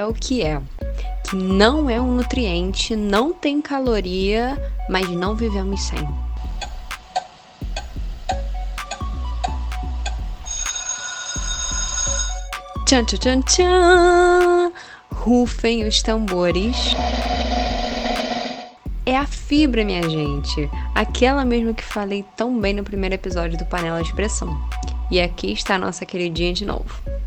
é o que é. Que não é um nutriente, não tem caloria, mas não vivemos sem. Tchan, tchan, tchan, tchan. Rufem os tambores. É a fibra, minha gente. Aquela mesmo que falei tão bem no primeiro episódio do Panela de Pressão. E aqui está a nossa queridinha de novo.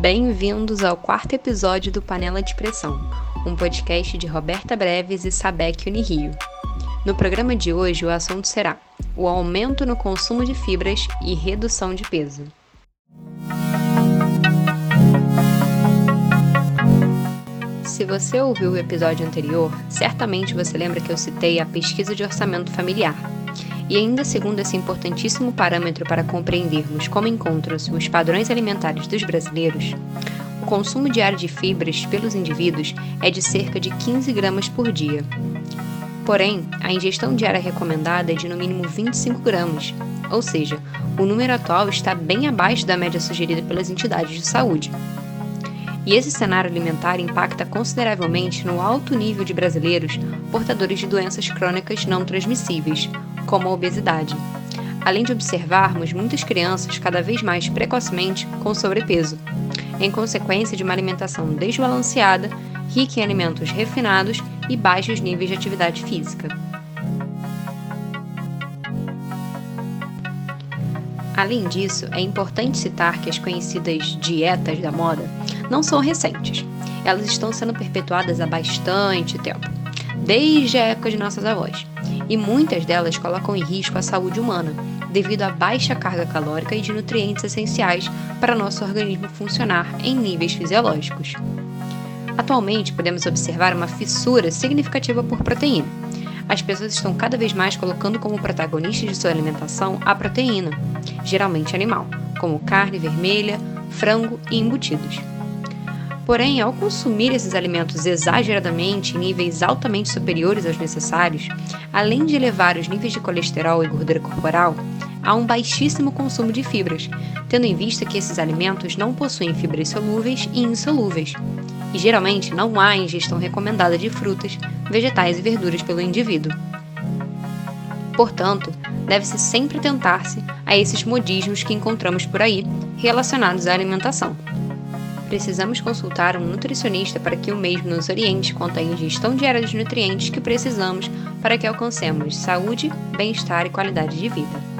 Bem-vindos ao quarto episódio do Panela de Pressão, um podcast de Roberta Breves e Sabec Unirio. No programa de hoje, o assunto será o aumento no consumo de fibras e redução de peso. Se você ouviu o episódio anterior, certamente você lembra que eu citei a pesquisa de orçamento familiar. E ainda segundo esse importantíssimo parâmetro para compreendermos como encontram-se os padrões alimentares dos brasileiros, o consumo diário de fibras pelos indivíduos é de cerca de 15 gramas por dia. Porém, a ingestão diária recomendada é de no mínimo 25 gramas, ou seja, o número atual está bem abaixo da média sugerida pelas entidades de saúde. E esse cenário alimentar impacta consideravelmente no alto nível de brasileiros portadores de doenças crônicas não transmissíveis, como a obesidade. Além de observarmos muitas crianças cada vez mais precocemente com sobrepeso, em consequência de uma alimentação desbalanceada, rica em alimentos refinados e baixos níveis de atividade física. Além disso, é importante citar que as conhecidas dietas da moda não são recentes. Elas estão sendo perpetuadas há bastante tempo, desde a época de nossas avós, e muitas delas colocam em risco a saúde humana, devido à baixa carga calórica e de nutrientes essenciais para nosso organismo funcionar em níveis fisiológicos. Atualmente, podemos observar uma fissura significativa por proteína. As pessoas estão cada vez mais colocando como protagonistas de sua alimentação a proteína, geralmente animal, como carne vermelha, frango e embutidos. Porém, ao consumir esses alimentos exageradamente em níveis altamente superiores aos necessários, além de elevar os níveis de colesterol e gordura corporal, há um baixíssimo consumo de fibras, tendo em vista que esses alimentos não possuem fibras solúveis e insolúveis, e geralmente não há ingestão recomendada de frutas, vegetais e verduras pelo indivíduo. Portanto, deve-se sempre tentar-se a esses modismos que encontramos por aí relacionados à alimentação. Precisamos consultar um nutricionista para que o mesmo nos oriente quanto à ingestão diária dos nutrientes que precisamos para que alcancemos saúde, bem-estar e qualidade de vida.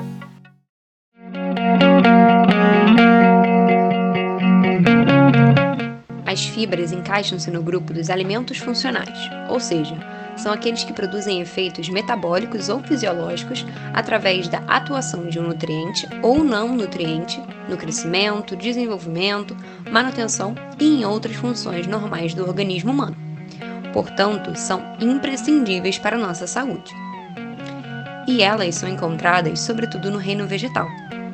As fibras encaixam-se no grupo dos alimentos funcionais, ou seja, são aqueles que produzem efeitos metabólicos ou fisiológicos através da atuação de um nutriente ou não nutriente no crescimento, desenvolvimento, manutenção e em outras funções normais do organismo humano. Portanto, são imprescindíveis para a nossa saúde. E elas são encontradas sobretudo no reino vegetal,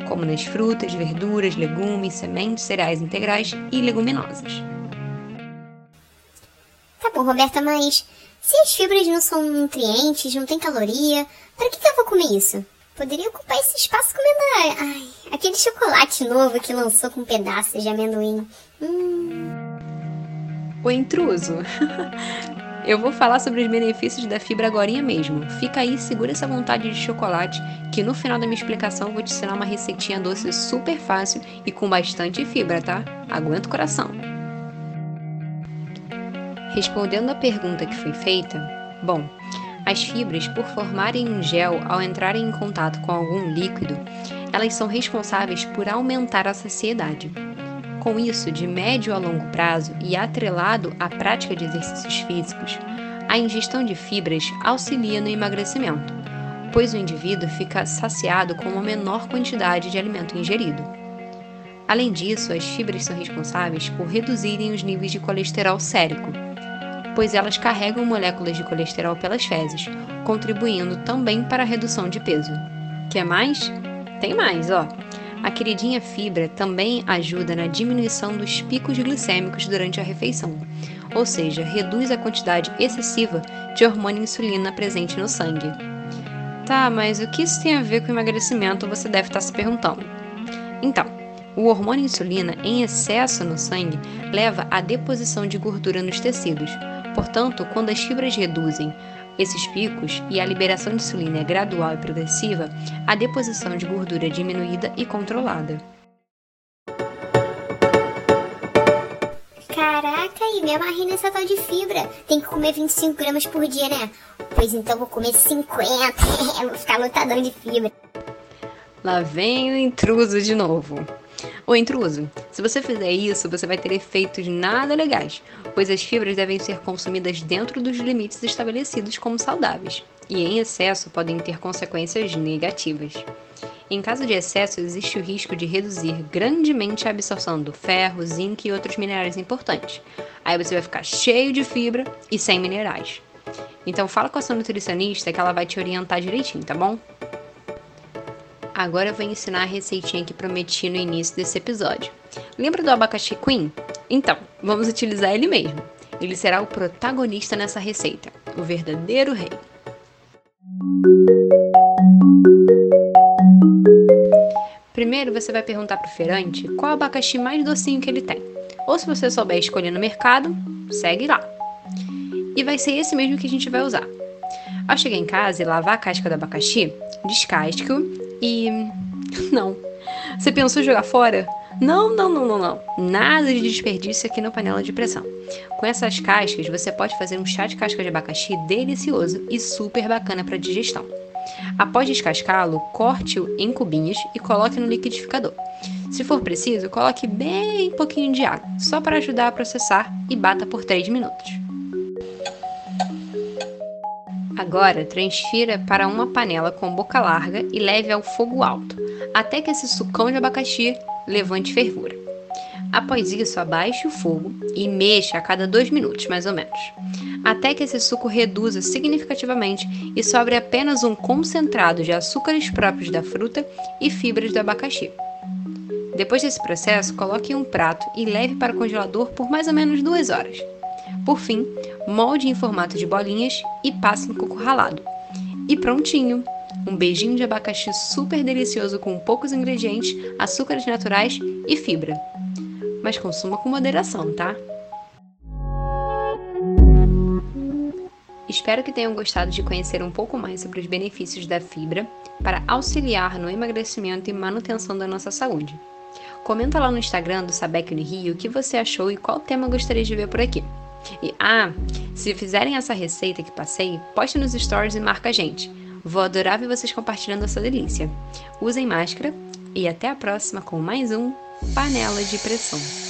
como nas frutas, verduras, legumes, sementes, cereais integrais e leguminosas. Tá bom, Roberta, mas se as fibras não são nutrientes, não tem caloria, para que, que eu vou comer isso? Poderia ocupar esse espaço comendo ai, aquele chocolate novo que lançou com pedaços de amendoim. Hum. O intruso. Eu vou falar sobre os benefícios da fibra agora mesmo. Fica aí, segura essa vontade de chocolate, que no final da minha explicação vou te ensinar uma receitinha doce super fácil e com bastante fibra, tá? Aguenta o coração. Respondendo à pergunta que foi feita, bom, as fibras, por formarem um gel ao entrarem em contato com algum líquido, elas são responsáveis por aumentar a saciedade. Com isso, de médio a longo prazo e atrelado à prática de exercícios físicos, a ingestão de fibras auxilia no emagrecimento, pois o indivíduo fica saciado com uma menor quantidade de alimento ingerido. Além disso, as fibras são responsáveis por reduzirem os níveis de colesterol sérico, pois elas carregam moléculas de colesterol pelas fezes, contribuindo também para a redução de peso. Quer mais? Tem mais, ó. A queridinha fibra também ajuda na diminuição dos picos glicêmicos durante a refeição, ou seja, reduz a quantidade excessiva de hormônio insulina presente no sangue. Tá, mas o que isso tem a ver com emagrecimento? Você deve estar se perguntando. Então, O hormônio insulina em excesso no sangue leva à deposição de gordura nos tecidos. Portanto, quando as fibras reduzem esses picos e a liberação de insulina é gradual e progressiva, a deposição de gordura é diminuída e controlada. Caraca, e me amarrei nessa tal de fibra. Tem que comer 25 gramas por dia, né? Pois então vou comer 50. vou ficar lotadão de fibra. Lá vem o intruso de novo. O intruso, se você fizer isso, você vai ter efeitos nada legais, pois as fibras devem ser consumidas dentro dos limites estabelecidos como saudáveis, e em excesso podem ter consequências negativas. Em caso de excesso, existe o risco de reduzir grandemente a absorção do ferro, zinco e outros minerais importantes. Aí você vai ficar cheio de fibra e sem minerais. Então fala com a sua nutricionista que ela vai te orientar direitinho, tá bom? Agora eu vou ensinar a receitinha que prometi no início desse episódio. Lembra do abacaxi queen? Então, vamos utilizar ele mesmo. Ele será o protagonista nessa receita, o verdadeiro rei. Primeiro você vai perguntar para o feirante qual abacaxi mais docinho que ele tem. Ou se você souber escolher no mercado, segue lá. E vai ser esse mesmo que a gente vai usar. Ao chegar em casa e lavar a casca do abacaxi, descasque-o e. Não. Você pensou em jogar fora? Não, não, não, não, não. Nada de desperdício aqui na panela de pressão. Com essas cascas, você pode fazer um chá de casca de abacaxi delicioso e super bacana para digestão. Após descascá-lo, corte-o em cubinhos e coloque no liquidificador. Se for preciso, coloque bem pouquinho de água, só para ajudar a processar e bata por 3 minutos. Agora, transfira para uma panela com boca larga e leve ao fogo alto, até que esse sucão de abacaxi levante fervura. Após isso, abaixe o fogo e mexa a cada dois minutos, mais ou menos, até que esse suco reduza significativamente e sobre apenas um concentrado de açúcares próprios da fruta e fibras do abacaxi. Depois desse processo, coloque em um prato e leve para o congelador por mais ou menos duas horas. Por fim, molde em formato de bolinhas e passe em coco ralado. E prontinho! Um beijinho de abacaxi super delicioso com poucos ingredientes, açúcares naturais e fibra. Mas consuma com moderação, tá? Espero que tenham gostado de conhecer um pouco mais sobre os benefícios da fibra para auxiliar no emagrecimento e manutenção da nossa saúde. Comenta lá no Instagram do Sabec Rio o que você achou e qual tema gostaria de ver por aqui. E ah, se fizerem essa receita que passei, poste nos stories e marca a gente. Vou adorar ver vocês compartilhando essa delícia. Usem máscara e até a próxima com mais um Panela de Pressão.